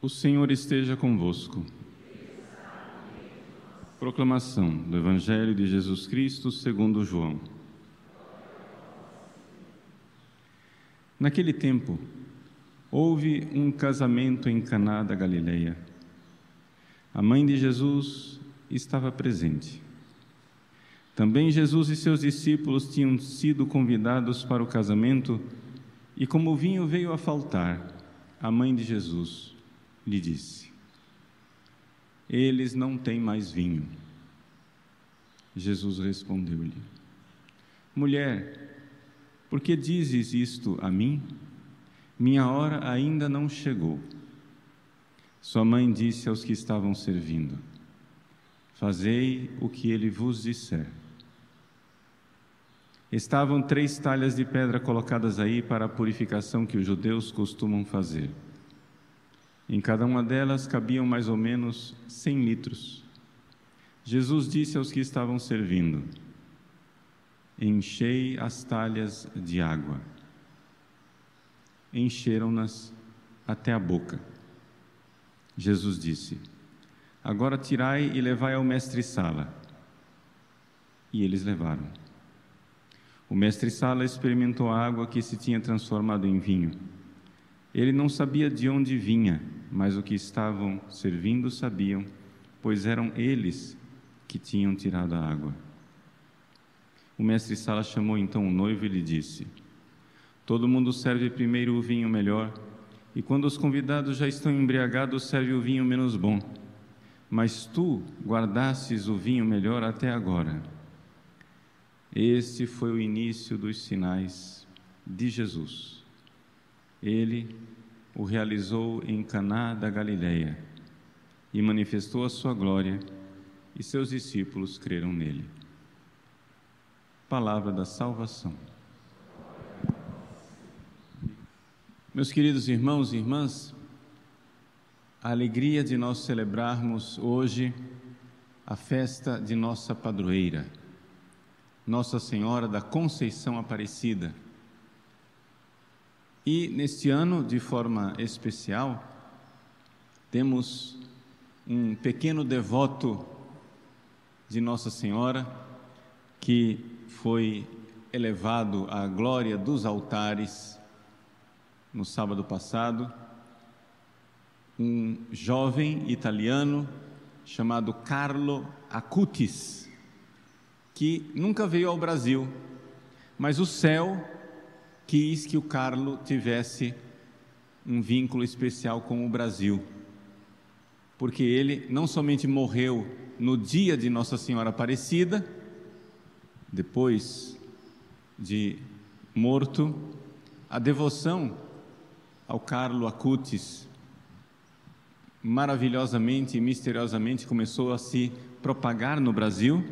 O Senhor esteja convosco. Proclamação do Evangelho de Jesus Cristo segundo João. Naquele tempo, houve um casamento em Caná da Galileia. A mãe de Jesus estava presente. Também Jesus e seus discípulos tinham sido convidados para o casamento, e como o vinho veio a faltar, a mãe de Jesus lhe disse: Eles não têm mais vinho. Jesus respondeu-lhe: Mulher, por que dizes isto a mim? Minha hora ainda não chegou. Sua mãe disse aos que estavam servindo: Fazei o que ele vos disser. Estavam três talhas de pedra colocadas aí para a purificação que os judeus costumam fazer. Em cada uma delas cabiam mais ou menos cem litros. Jesus disse aos que estavam servindo: Enchei as talhas de água. Encheram-nas até a boca. Jesus disse: Agora tirai e levai ao mestre-sala. E eles levaram. O mestre-sala experimentou a água que se tinha transformado em vinho. Ele não sabia de onde vinha, mas o que estavam servindo sabiam, pois eram eles que tinham tirado a água. O mestre-sala chamou então o noivo e lhe disse: Todo mundo serve primeiro o vinho melhor, e quando os convidados já estão embriagados, serve o vinho menos bom. Mas tu guardasses o vinho melhor até agora. Este foi o início dos sinais de Jesus. Ele o realizou em Caná da Galileia e manifestou a sua glória, e seus discípulos creram nele. Palavra da salvação. Meus queridos irmãos e irmãs, a alegria de nós celebrarmos hoje a festa de nossa padroeira nossa Senhora da Conceição Aparecida. E neste ano, de forma especial, temos um pequeno devoto de Nossa Senhora que foi elevado à glória dos altares no sábado passado, um jovem italiano chamado Carlo Acutis que nunca veio ao Brasil, mas o céu quis que o Carlo tivesse um vínculo especial com o Brasil, porque ele não somente morreu no dia de Nossa Senhora Aparecida, depois de morto, a devoção ao Carlo Acutis maravilhosamente e misteriosamente começou a se propagar no Brasil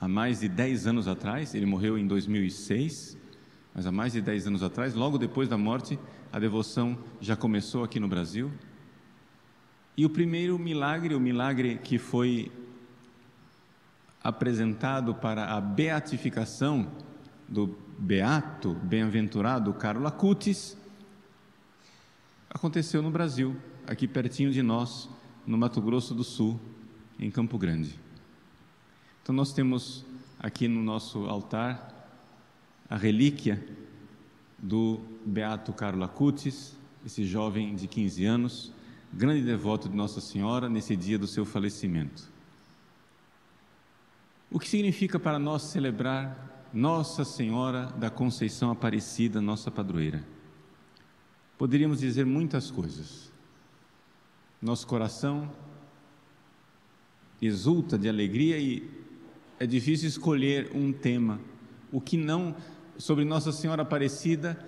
há mais de 10 anos atrás, ele morreu em 2006, mas há mais de 10 anos atrás, logo depois da morte, a devoção já começou aqui no Brasil. E o primeiro milagre, o milagre que foi apresentado para a beatificação do beato, bem-aventurado Carlo Acutis, aconteceu no Brasil, aqui pertinho de nós, no Mato Grosso do Sul, em Campo Grande. Então, nós temos aqui no nosso altar a relíquia do Beato Carlo Acutis, esse jovem de 15 anos, grande devoto de Nossa Senhora nesse dia do seu falecimento. O que significa para nós celebrar Nossa Senhora da Conceição Aparecida, nossa padroeira? Poderíamos dizer muitas coisas. Nosso coração exulta de alegria e é difícil escolher um tema. O que não, sobre Nossa Senhora Aparecida,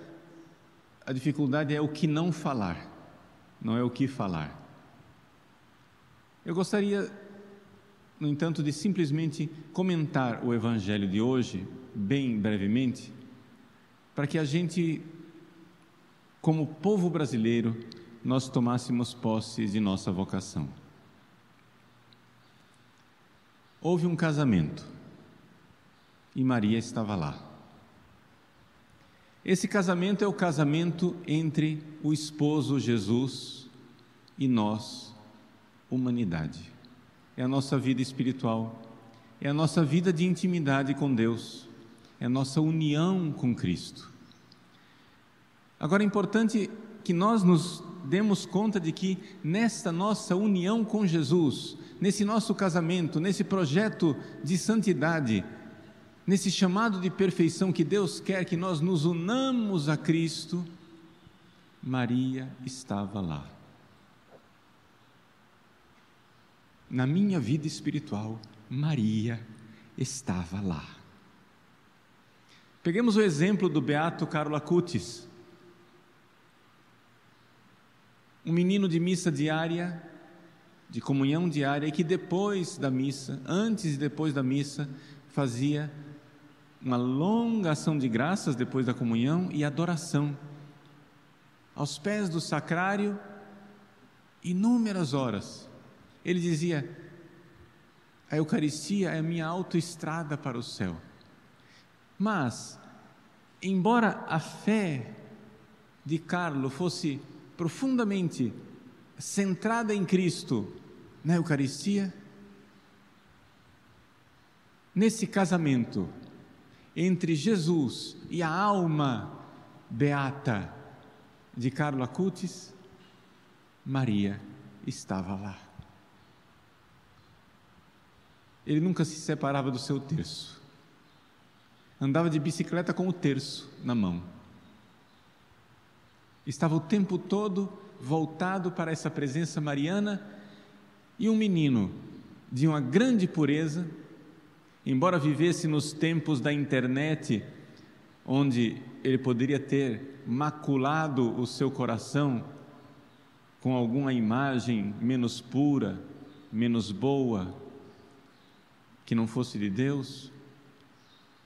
a dificuldade é o que não falar, não é o que falar. Eu gostaria, no entanto, de simplesmente comentar o Evangelho de hoje, bem brevemente, para que a gente, como povo brasileiro, nós tomássemos posse de nossa vocação. Houve um casamento e Maria estava lá. Esse casamento é o casamento entre o esposo Jesus e nós, humanidade. É a nossa vida espiritual, é a nossa vida de intimidade com Deus, é a nossa união com Cristo. Agora é importante que nós nos demos conta de que nesta nossa união com Jesus, nesse nosso casamento, nesse projeto de santidade, nesse chamado de perfeição que Deus quer que nós nos unamos a Cristo, Maria estava lá. Na minha vida espiritual, Maria estava lá. Peguemos o exemplo do beato Carlo Acutis, um menino de missa diária, de comunhão diária, e que depois da missa, antes e depois da missa, fazia uma longa ação de graças depois da comunhão e adoração. Aos pés do sacrário, inúmeras horas. Ele dizia: a Eucaristia é a minha autoestrada para o céu. Mas, embora a fé de Carlo fosse profundamente centrada em Cristo na Eucaristia, nesse casamento entre Jesus e a alma beata de Carlo Acutis, Maria estava lá. Ele nunca se separava do seu terço. Andava de bicicleta com o terço na mão estava o tempo todo voltado para essa presença mariana e um menino de uma grande pureza, embora vivesse nos tempos da internet, onde ele poderia ter maculado o seu coração com alguma imagem menos pura, menos boa, que não fosse de Deus,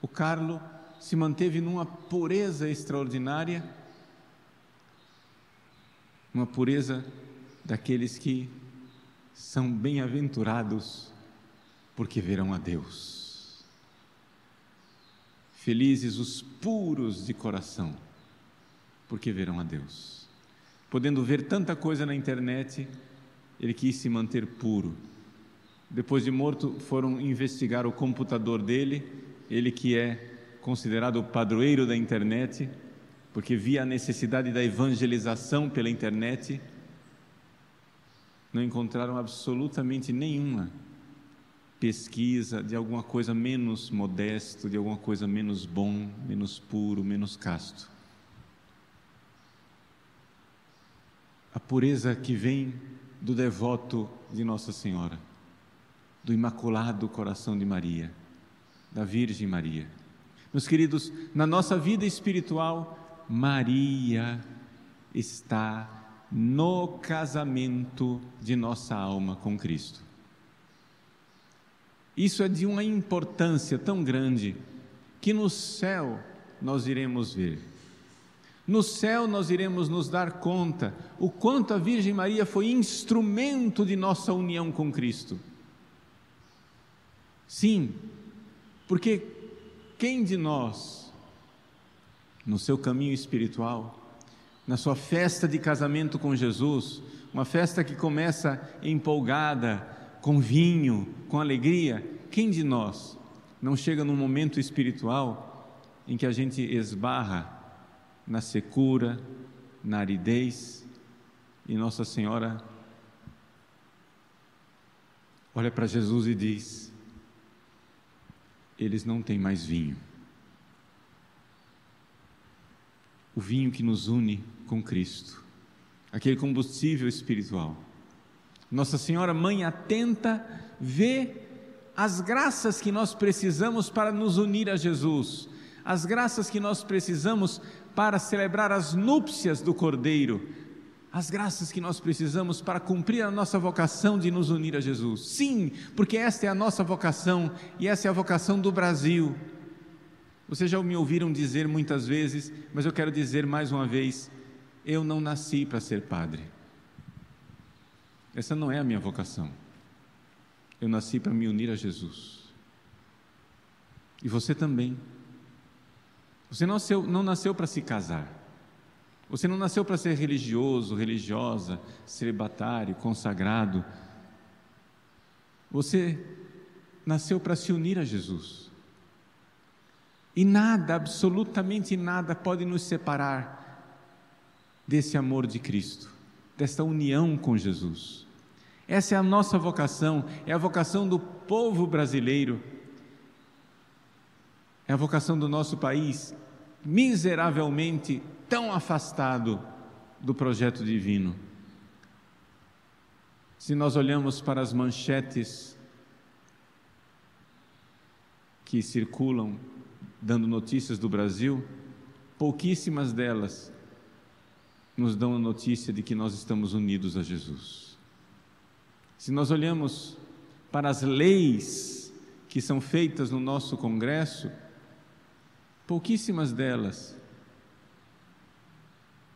o Carlo se manteve numa pureza extraordinária uma pureza daqueles que são bem-aventurados, porque verão a Deus. Felizes os puros de coração, porque verão a Deus. Podendo ver tanta coisa na internet, ele quis se manter puro. Depois de morto, foram investigar o computador dele, ele que é considerado o padroeiro da internet, porque via a necessidade da evangelização pela internet, não encontraram absolutamente nenhuma pesquisa de alguma coisa menos modesto, de alguma coisa menos bom, menos puro, menos casto. A pureza que vem do devoto de Nossa Senhora, do Imaculado Coração de Maria, da Virgem Maria. Meus queridos, na nossa vida espiritual, Maria está no casamento de nossa alma com Cristo. Isso é de uma importância tão grande que no céu nós iremos ver. No céu nós iremos nos dar conta o quanto a Virgem Maria foi instrumento de nossa união com Cristo. Sim, porque quem de nós no seu caminho espiritual, na sua festa de casamento com Jesus, uma festa que começa empolgada, com vinho, com alegria, quem de nós não chega num momento espiritual em que a gente esbarra na secura, na aridez, e Nossa Senhora olha para Jesus e diz: Eles não têm mais vinho. O vinho que nos une com Cristo, aquele combustível espiritual. Nossa Senhora Mãe atenta vê as graças que nós precisamos para nos unir a Jesus, as graças que nós precisamos para celebrar as núpcias do Cordeiro, as graças que nós precisamos para cumprir a nossa vocação de nos unir a Jesus. Sim, porque esta é a nossa vocação e essa é a vocação do Brasil. Vocês já me ouviram dizer muitas vezes, mas eu quero dizer mais uma vez: eu não nasci para ser padre. Essa não é a minha vocação. Eu nasci para me unir a Jesus. E você também. Você não nasceu, não nasceu para se casar. Você não nasceu para ser religioso, religiosa, celibatário, consagrado. Você nasceu para se unir a Jesus. E nada, absolutamente nada, pode nos separar desse amor de Cristo, desta união com Jesus. Essa é a nossa vocação, é a vocação do povo brasileiro, é a vocação do nosso país, miseravelmente tão afastado do projeto divino. Se nós olhamos para as manchetes que circulam dando notícias do Brasil, pouquíssimas delas nos dão a notícia de que nós estamos unidos a Jesus. Se nós olhamos para as leis que são feitas no nosso Congresso, pouquíssimas delas,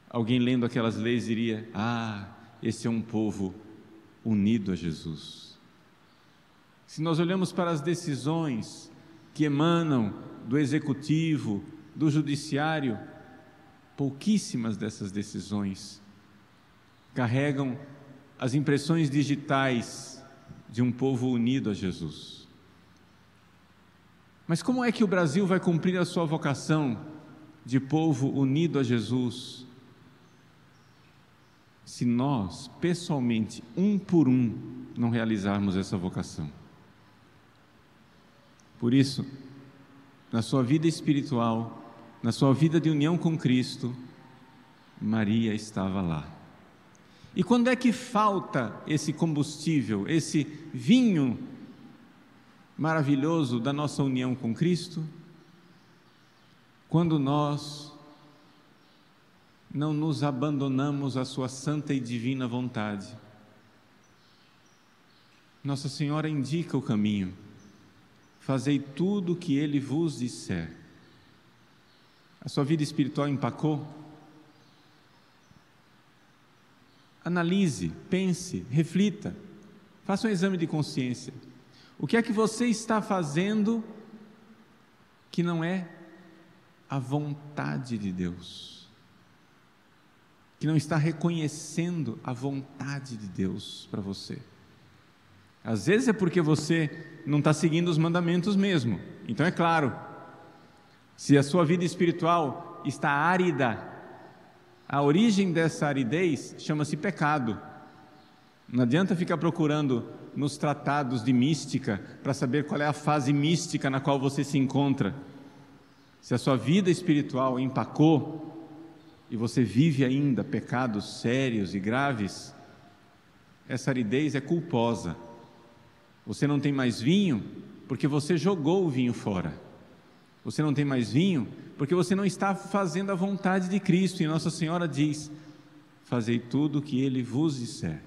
alguém lendo aquelas leis diria: Ah, esse é um povo unido a Jesus. Se nós olhamos para as decisões que emanam do executivo, do judiciário, pouquíssimas dessas decisões carregam as impressões digitais de um povo unido a Jesus. Mas como é que o Brasil vai cumprir a sua vocação de povo unido a Jesus se nós, pessoalmente, um por um, não realizarmos essa vocação? Por isso, na sua vida espiritual, na sua vida de união com Cristo, Maria estava lá. E quando é que falta esse combustível, esse vinho maravilhoso da nossa união com Cristo? Quando nós não nos abandonamos à Sua santa e divina vontade. Nossa Senhora indica o caminho. Fazei tudo o que Ele vos disser. A sua vida espiritual empacou? Analise, pense, reflita, faça um exame de consciência. O que é que você está fazendo que não é a vontade de Deus? Que não está reconhecendo a vontade de Deus para você? Às vezes é porque você não está seguindo os mandamentos mesmo. Então é claro, se a sua vida espiritual está árida, a origem dessa aridez chama-se pecado. Não adianta ficar procurando nos tratados de mística para saber qual é a fase mística na qual você se encontra. Se a sua vida espiritual empacou e você vive ainda pecados sérios e graves, essa aridez é culposa. Você não tem mais vinho porque você jogou o vinho fora. Você não tem mais vinho porque você não está fazendo a vontade de Cristo. E Nossa Senhora diz: Fazei tudo o que Ele vos disser.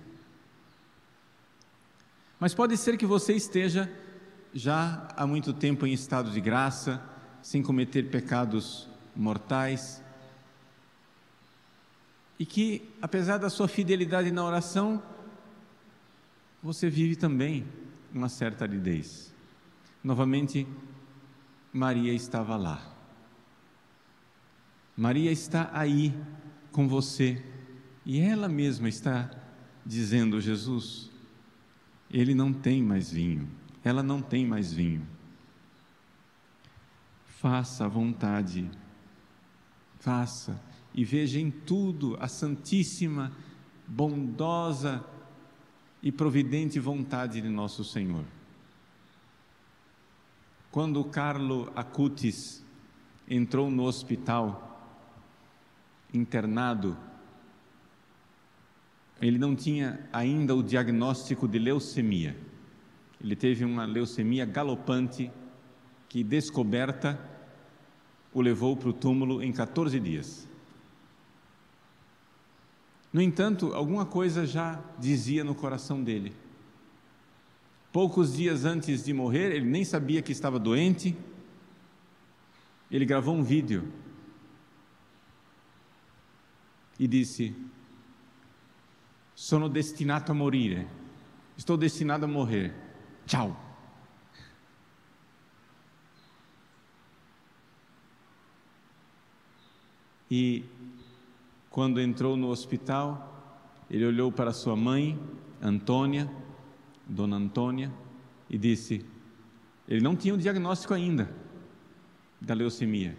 Mas pode ser que você esteja já há muito tempo em estado de graça, sem cometer pecados mortais, e que, apesar da sua fidelidade na oração, você vive também uma certa aridez. Novamente, Maria estava lá. Maria está aí com você e ela mesma está dizendo: Jesus, ele não tem mais vinho, ela não tem mais vinho. Faça a vontade, faça e veja em tudo a santíssima, bondosa e providente vontade de nosso Senhor. Quando Carlo Acutis entrou no hospital, internado, ele não tinha ainda o diagnóstico de leucemia. Ele teve uma leucemia galopante que, descoberta, o levou para o túmulo em 14 dias. No entanto, alguma coisa já dizia no coração dele. Poucos dias antes de morrer, ele nem sabia que estava doente. Ele gravou um vídeo e disse: Sono destinato a morire. Estou destinado a morrer. Tchau. E quando entrou no hospital, ele olhou para sua mãe, Antônia, Dona Antônia, e disse: ele não tinha o um diagnóstico ainda da leucemia.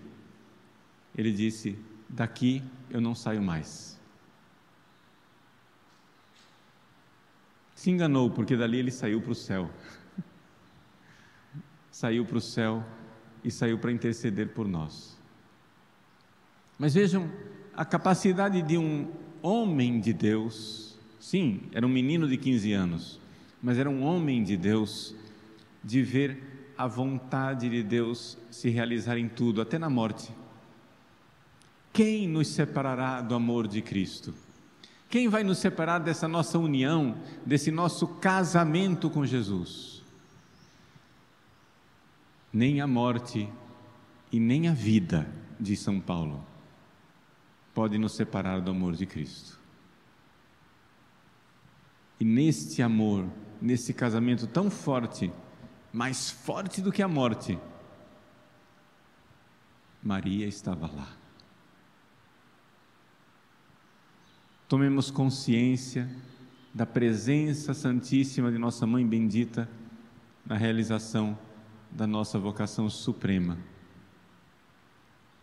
Ele disse: Daqui eu não saio mais. Se enganou, porque dali ele saiu para o céu. saiu para o céu e saiu para interceder por nós. Mas vejam a capacidade de um homem de Deus, sim, era um menino de 15 anos, mas era um homem de Deus, de ver a vontade de Deus se realizar em tudo, até na morte. Quem nos separará do amor de Cristo? Quem vai nos separar dessa nossa união, desse nosso casamento com Jesus? Nem a morte e nem a vida, diz São Paulo, pode nos separar do amor de Cristo. E neste amor, nesse casamento tão forte, mais forte do que a morte, Maria estava lá. Tomemos consciência da presença santíssima de nossa Mãe Bendita na realização da nossa vocação suprema,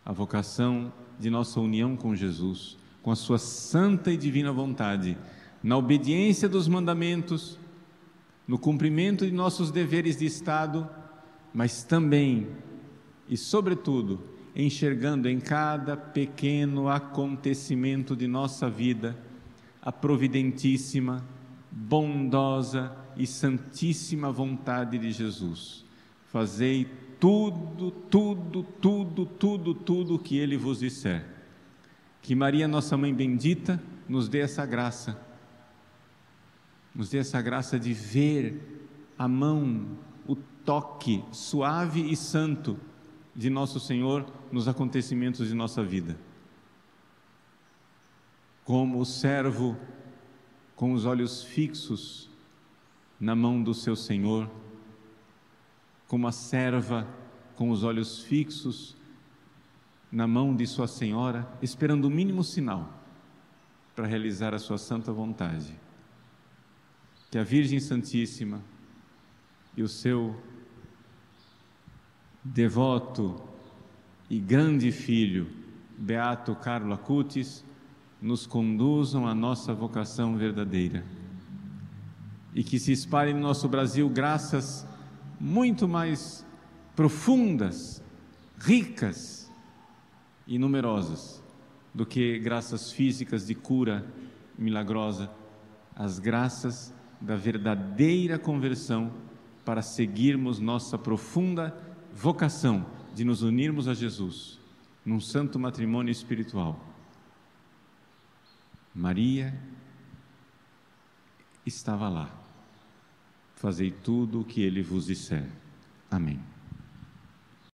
a vocação de nossa união com Jesus, com a Sua santa e divina vontade, na obediência dos mandamentos, no cumprimento de nossos deveres de Estado, mas também e, sobretudo, enxergando em cada pequeno acontecimento de nossa vida a providentíssima, bondosa e santíssima vontade de Jesus. Fazei tudo, tudo, tudo, tudo, tudo que ele vos disser. Que Maria, nossa mãe bendita, nos dê essa graça. Nos dê essa graça de ver a mão, o toque suave e santo de nosso Senhor nos acontecimentos de nossa vida. Como o servo com os olhos fixos na mão do seu Senhor, como a serva com os olhos fixos na mão de sua senhora, esperando o mínimo sinal para realizar a sua santa vontade. Que a Virgem Santíssima e o seu devoto e grande filho, Beato Carlo Acutis, nos conduzam à nossa vocação verdadeira. E que se espalhem no nosso Brasil graças muito mais profundas, ricas e numerosas do que graças físicas de cura milagrosa, as graças da verdadeira conversão para seguirmos nossa profunda vocação de nos unirmos a Jesus num santo matrimônio espiritual. Maria estava lá. Fazei tudo o que ele vos disser. Amém.